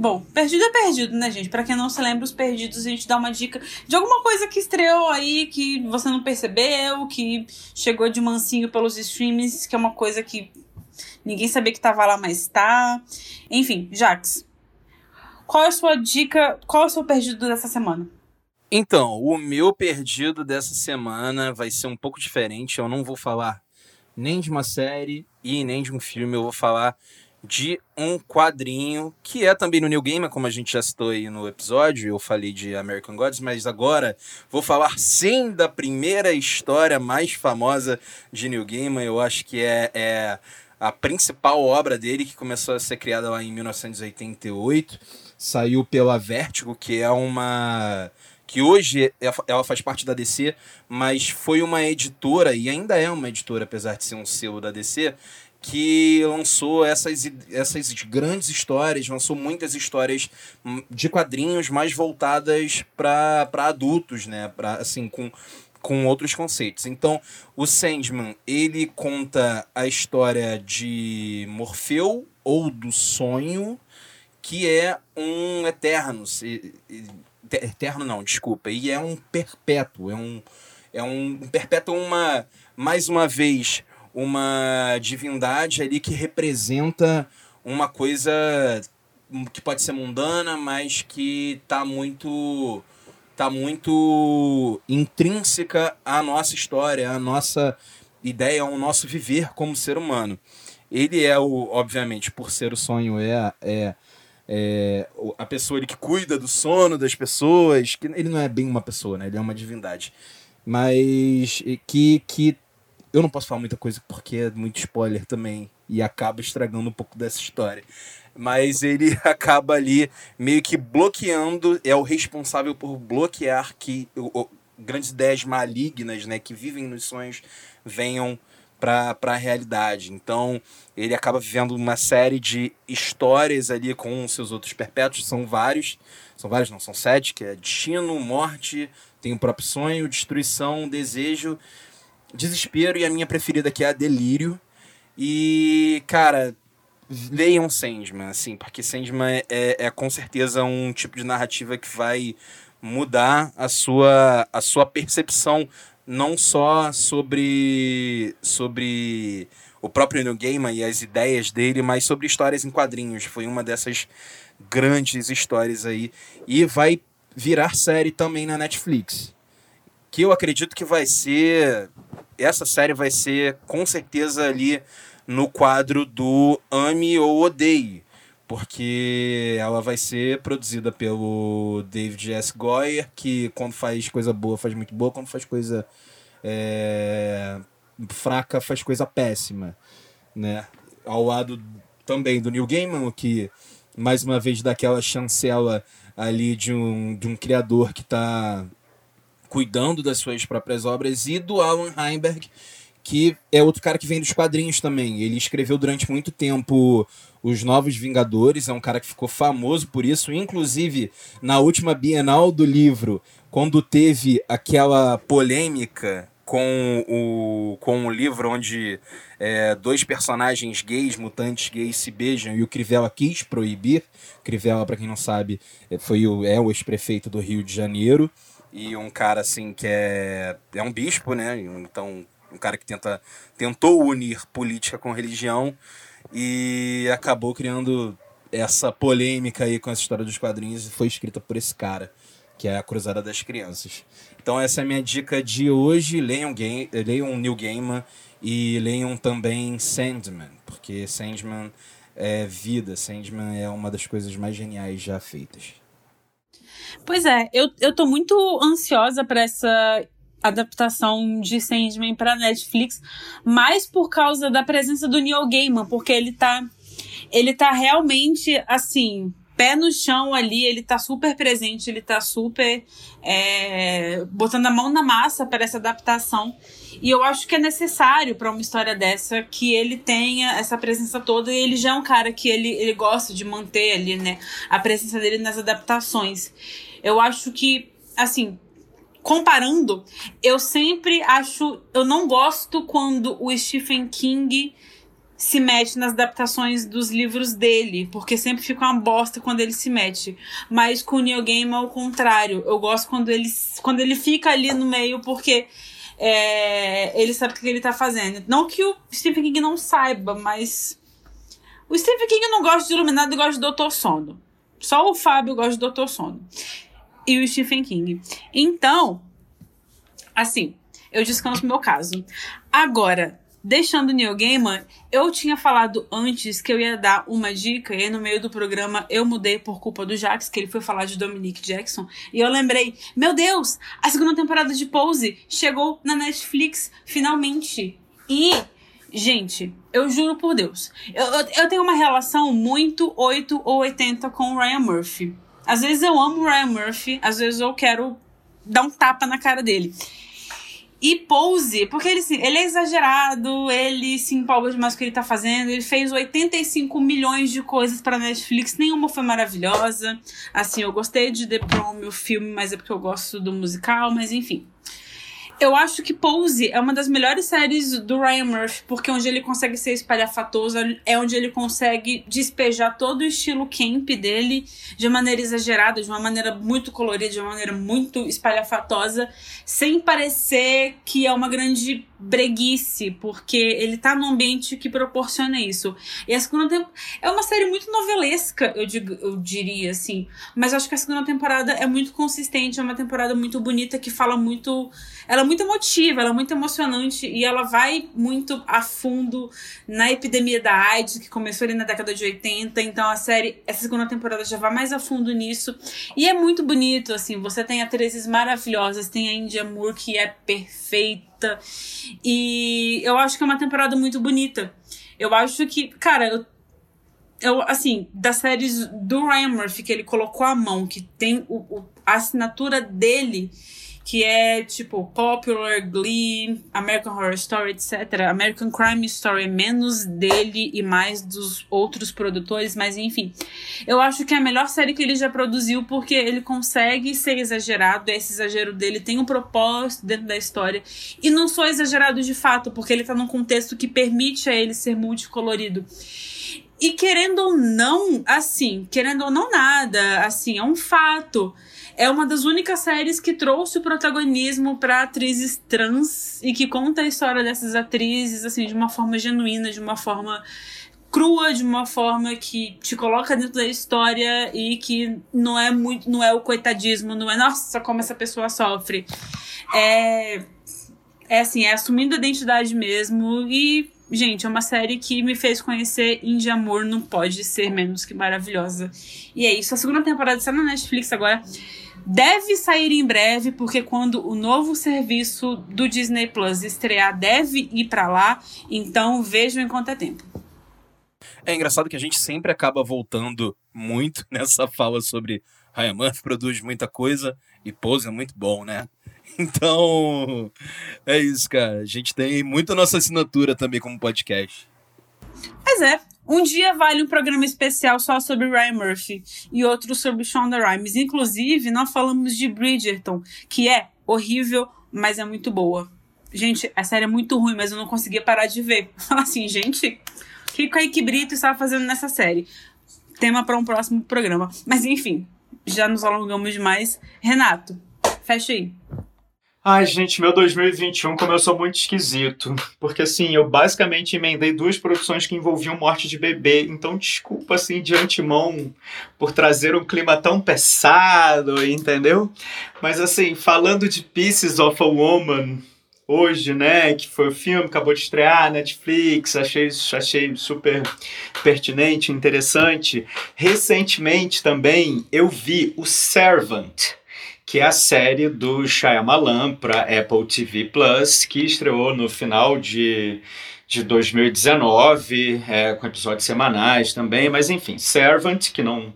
Bom, perdido é perdido, né, gente? Pra quem não se lembra, os perdidos, a gente dá uma dica de alguma coisa que estreou aí, que você não percebeu, que chegou de mansinho pelos streams, que é uma coisa que ninguém sabia que tava lá, mas tá. Enfim, Jax, qual é a sua dica, qual é o seu perdido dessa semana? Então, o meu perdido dessa semana vai ser um pouco diferente. Eu não vou falar nem de uma série e nem de um filme, eu vou falar de um quadrinho que é também no New Gamer, como a gente já citou aí no episódio. Eu falei de American Gods, mas agora vou falar sim da primeira história mais famosa de New Gamer. Eu acho que é, é a principal obra dele, que começou a ser criada lá em 1988. Saiu pela Vertigo, que é uma que hoje é, ela faz parte da DC, mas foi uma editora, e ainda é uma editora, apesar de ser um selo da DC, que lançou essas, essas grandes histórias, lançou muitas histórias hum, de quadrinhos mais voltadas para adultos, né? Pra, assim, com, com outros conceitos. Então, o Sandman, ele conta a história de Morfeu, ou do sonho, que é um eterno. Eterno não, desculpa. E é um perpétuo. É um, é um perpétuo uma... Mais uma vez uma divindade ali que representa uma coisa que pode ser mundana, mas que tá muito tá muito intrínseca à nossa história, à nossa ideia, ao nosso viver como ser humano. Ele é o, obviamente, por ser o sonho é, é, é a pessoa ele que cuida do sono das pessoas, que ele não é bem uma pessoa, né? Ele é uma divindade. Mas que que eu não posso falar muita coisa porque é muito spoiler também e acaba estragando um pouco dessa história. Mas ele acaba ali meio que bloqueando, é o responsável por bloquear que o, o, grandes ideias malignas, né, que vivem nos sonhos, venham para a realidade. Então, ele acaba vivendo uma série de histórias ali com seus outros perpétuos, são vários, são vários, não, são sete, que é destino, morte, tem o próprio sonho, destruição, desejo, Desespero e a minha preferida que é a Delírio. E, cara, leiam Sandman, assim, porque Sandman é, é, é, com certeza um tipo de narrativa que vai mudar a sua, a sua percepção não só sobre sobre o próprio New Gaiman e as ideias dele, mas sobre histórias em quadrinhos. Foi uma dessas grandes histórias aí e vai virar série também na Netflix que eu acredito que vai ser. Essa série vai ser com certeza ali no quadro do Ame ou Odeie, porque ela vai ser produzida pelo David S. Goyer, que quando faz coisa boa faz muito boa, quando faz coisa é, fraca faz coisa péssima, né? Ao lado também do Neil Gaiman, que mais uma vez dá aquela chancela ali de um, de um criador que está cuidando das suas próprias obras, e do Alan Heinberg, que é outro cara que vem dos quadrinhos também. Ele escreveu durante muito tempo Os Novos Vingadores, é um cara que ficou famoso por isso, inclusive na última Bienal do livro, quando teve aquela polêmica com o, com o livro onde é, dois personagens gays, mutantes gays, se beijam e o Crivella quis proibir. Crivella, para quem não sabe, é, foi o, é o ex-prefeito do Rio de Janeiro e um cara assim que é é um bispo, né? Então, um cara que tenta tentou unir política com religião e acabou criando essa polêmica aí com essa história dos quadrinhos e foi escrita por esse cara, que é a Cruzada das Crianças. Então essa é a minha dica de hoje, leiam game, leiam New Gaiman e leiam também Sandman, porque Sandman é vida, Sandman é uma das coisas mais geniais já feitas. Pois é, eu, eu tô muito ansiosa para essa adaptação de Sandman para Netflix, mais por causa da presença do Neil Gaiman, porque ele tá ele tá realmente assim, pé no chão ali, ele tá super presente, ele tá super é, botando a mão na massa para essa adaptação. E eu acho que é necessário para uma história dessa que ele tenha essa presença toda. E ele já é um cara que ele, ele gosta de manter ali, né? A presença dele nas adaptações. Eu acho que, assim, comparando, eu sempre acho. Eu não gosto quando o Stephen King se mete nas adaptações dos livros dele, porque sempre fica uma bosta quando ele se mete. Mas com o Neil Gaiman é o contrário. Eu gosto quando ele, quando ele fica ali no meio, porque é, ele sabe o que ele tá fazendo. Não que o Stephen King não saiba, mas. O Stephen King não gosta de Iluminado e gosta de Doutor Sono. Só o Fábio gosta de Doutor Sono. E o Stephen King. Então, assim, eu descanso no meu caso. Agora, Deixando o Neil Gaiman, eu tinha falado antes que eu ia dar uma dica, e aí no meio do programa eu mudei por culpa do Jax, que ele foi falar de Dominique Jackson, e eu lembrei, meu Deus, a segunda temporada de Pose chegou na Netflix, finalmente. E, gente, eu juro por Deus, eu, eu, eu tenho uma relação muito 8 ou 80 com o Ryan Murphy. Às vezes eu amo o Ryan Murphy, às vezes eu quero dar um tapa na cara dele. E Pose, porque ele, assim, ele é exagerado, ele se empolga demais com o que ele tá fazendo. Ele fez 85 milhões de coisas pra Netflix, nenhuma foi maravilhosa. Assim, eu gostei de The Prom, o filme, mas é porque eu gosto do musical, mas enfim. Eu acho que Pose é uma das melhores séries do Ryan Murphy, porque onde ele consegue ser espalhafatoso é onde ele consegue despejar todo o estilo camp dele de maneira exagerada, de uma maneira muito colorida, de uma maneira muito espalhafatosa, sem parecer que é uma grande breguice, porque ele tá num ambiente que proporciona isso. E a segunda temporada é uma série muito novelesca, eu, digo, eu diria assim, mas acho que a segunda temporada é muito consistente, é uma temporada muito bonita que fala muito ela é muito emotiva, ela é muito emocionante e ela vai muito a fundo na epidemia da AIDS, que começou ali na década de 80. Então a série, essa segunda temporada já vai mais a fundo nisso. E é muito bonito, assim. Você tem atrizes maravilhosas, tem a India Moore, que é perfeita. E eu acho que é uma temporada muito bonita. Eu acho que, cara, eu eu, assim, das séries do Ryan Murphy que ele colocou a mão, que tem o, o, a assinatura dele, que é tipo Popular, Glee, American Horror Story, etc. American Crime Story é menos dele e mais dos outros produtores, mas enfim. Eu acho que é a melhor série que ele já produziu porque ele consegue ser exagerado, esse exagero dele tem um propósito dentro da história e não só exagerado de fato, porque ele tá num contexto que permite a ele ser multicolorido. E querendo ou não, assim, querendo ou não nada, assim, é um fato é uma das únicas séries que trouxe o protagonismo para atrizes trans e que conta a história dessas atrizes assim de uma forma genuína, de uma forma crua, de uma forma que te coloca dentro da história e que não é muito, não é o coitadismo, não é nossa como essa pessoa sofre. É é assim, é assumindo a identidade mesmo e gente, é uma série que me fez conhecer Indie Amor, não pode ser menos que maravilhosa. E é isso, a segunda temporada está na Netflix agora deve sair em breve, porque quando o novo serviço do Disney Plus estrear, deve ir para lá. Então vejam enquanto é tempo. É engraçado que a gente sempre acaba voltando muito nessa fala sobre Murphy produz muita coisa e Pose é muito bom, né? Então, é isso, cara. A gente tem muito a nossa assinatura também como podcast. Pois é. Um dia vale um programa especial só sobre Ryan Murphy e outro sobre Shonda Rhimes. Inclusive, nós falamos de Bridgerton, que é horrível, mas é muito boa. Gente, a série é muito ruim, mas eu não conseguia parar de ver. assim, gente, o que Kaique Brito estava fazendo nessa série? Tema para um próximo programa. Mas enfim, já nos alongamos demais. Renato, fecha aí. Ai, gente, meu 2021 começou muito esquisito. Porque, assim, eu basicamente emendei duas produções que envolviam morte de bebê. Então, desculpa, assim, de antemão por trazer um clima tão pesado, entendeu? Mas, assim, falando de Pieces of a Woman, hoje, né, que foi o filme, acabou de estrear, Netflix, achei, achei super pertinente, interessante. Recentemente também eu vi o Servant que é a série do Shyamalan para Apple TV Plus, que estreou no final de, de 2019, é, com episódios semanais também, mas enfim, Servant, que não,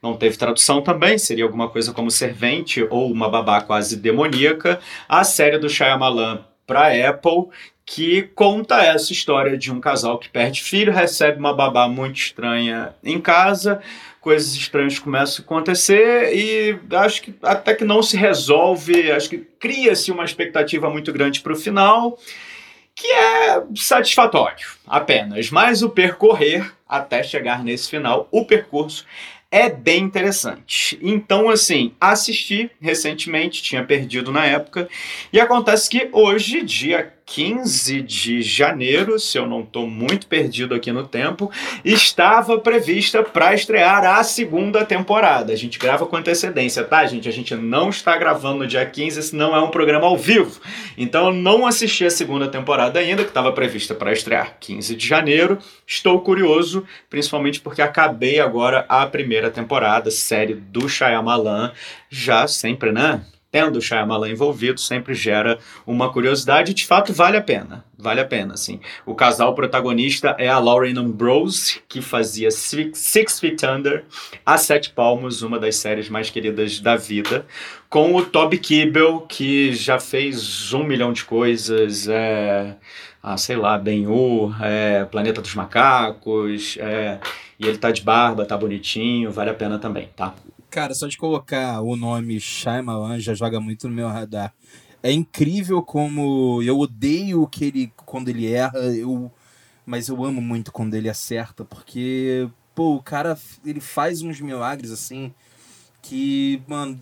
não teve tradução também, seria alguma coisa como servente ou uma babá quase demoníaca, a série do Shyamalan para Apple, que conta essa história de um casal que perde filho, recebe uma babá muito estranha em casa, coisas estranhas começam a acontecer e acho que até que não se resolve, acho que cria-se uma expectativa muito grande para o final que é satisfatório apenas, mas o percorrer até chegar nesse final, o percurso é bem interessante. Então, assim, assisti recentemente, tinha perdido na época, e acontece que hoje, dia 15 de janeiro, se eu não estou muito perdido aqui no tempo, estava prevista para estrear a segunda temporada. A gente grava com antecedência, tá, gente? A gente não está gravando no dia 15, esse não é um programa ao vivo. Então eu não assisti a segunda temporada ainda, que estava prevista para estrear 15 de janeiro. Estou curioso, principalmente porque acabei agora a primeira temporada, série do Shyamalan, já sempre, né? Tendo o Shyamalan envolvido, sempre gera uma curiosidade e, de fato, vale a pena. Vale a pena, sim. O casal protagonista é a Lauren Ambrose, que fazia Six Feet Under, A Sete Palmos, uma das séries mais queridas da vida, com o Toby Kebbell, que já fez um milhão de coisas, é... Ah, sei lá, Ben-Hur, é... Planeta dos Macacos, é... e ele tá de barba, tá bonitinho, vale a pena também, tá? Cara, só de colocar o nome Shyamalan já joga muito no meu radar. É incrível como eu odeio que ele quando ele erra, eu mas eu amo muito quando ele acerta, porque pô, o cara ele faz uns milagres assim que, mano,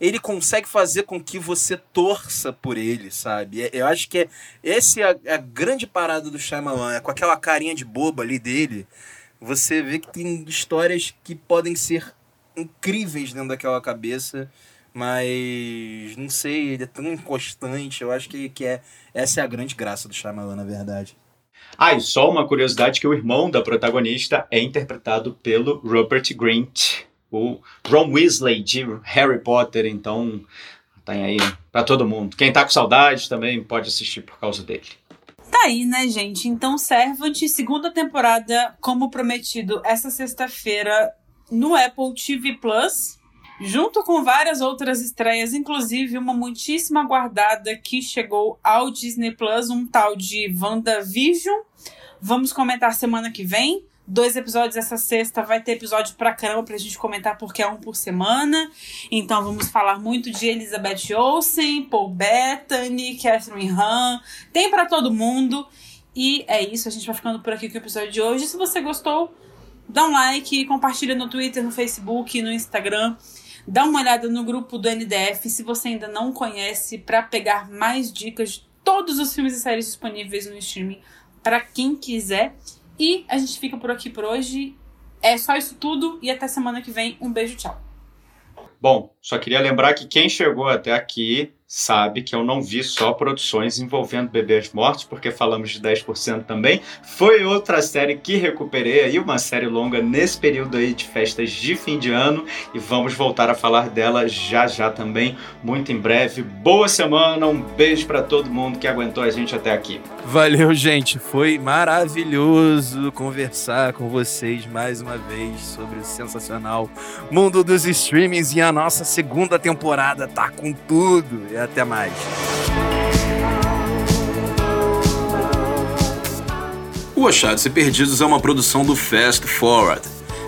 ele consegue fazer com que você torça por ele, sabe? É, eu acho que é essa é a, a grande parada do Shyamalan, é com aquela carinha de boba ali dele. Você vê que tem histórias que podem ser incríveis dentro daquela cabeça, mas não sei, ele é tão inconstante. Eu acho que, que é, essa é a grande graça do Shyamalan, na verdade. Ah, e só uma curiosidade que o irmão da protagonista é interpretado pelo Rupert Grint, o Ron Weasley de Harry Potter, então tem aí para todo mundo. Quem tá com saudade também pode assistir por causa dele. Tá aí, né, gente? Então, Servant, segunda temporada, como prometido, essa sexta-feira no Apple TV Plus, junto com várias outras estreias, inclusive uma muitíssima aguardada que chegou ao Disney Plus, um tal de WandaVision. Vamos comentar semana que vem. Dois episódios essa sexta, vai ter episódio pra caramba pra gente comentar, porque é um por semana. Então vamos falar muito de Elizabeth Olsen, Paul Bettany, Catherine Hahn. Tem para todo mundo. E é isso, a gente vai ficando por aqui com o episódio de hoje. Se você gostou, dá um like, compartilha no Twitter, no Facebook, no Instagram. Dá uma olhada no grupo do NDF se você ainda não conhece, para pegar mais dicas de todos os filmes e séries disponíveis no streaming para quem quiser. E a gente fica por aqui por hoje. É só isso tudo e até semana que vem. Um beijo, tchau. Bom, só queria lembrar que quem chegou até aqui sabe que eu não vi só produções envolvendo bebês mortos, porque falamos de 10% também. Foi outra série que recuperei aí, uma série longa nesse período aí de festas de fim de ano e vamos voltar a falar dela já já também, muito em breve. Boa semana, um beijo para todo mundo que aguentou a gente até aqui. Valeu, gente. Foi maravilhoso conversar com vocês mais uma vez sobre o sensacional mundo dos streamings e a nossa segunda temporada tá com tudo até mais. O Achados e Perdidos é uma produção do Fast Forward.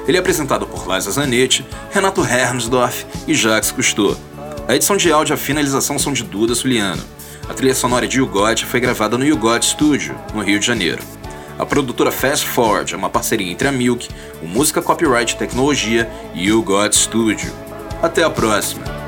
Ele é apresentado por Liza Zanetti, Renato Hermsdorf e Jacques Cousteau. A edição de áudio e a finalização são de Duda Suliano. A trilha sonora de Yugot foi gravada no Yugot Studio, no Rio de Janeiro. A produtora Fast Forward é uma parceria entre a Milk, o Música Copyright Tecnologia e o Yugot Studio. Até a próxima!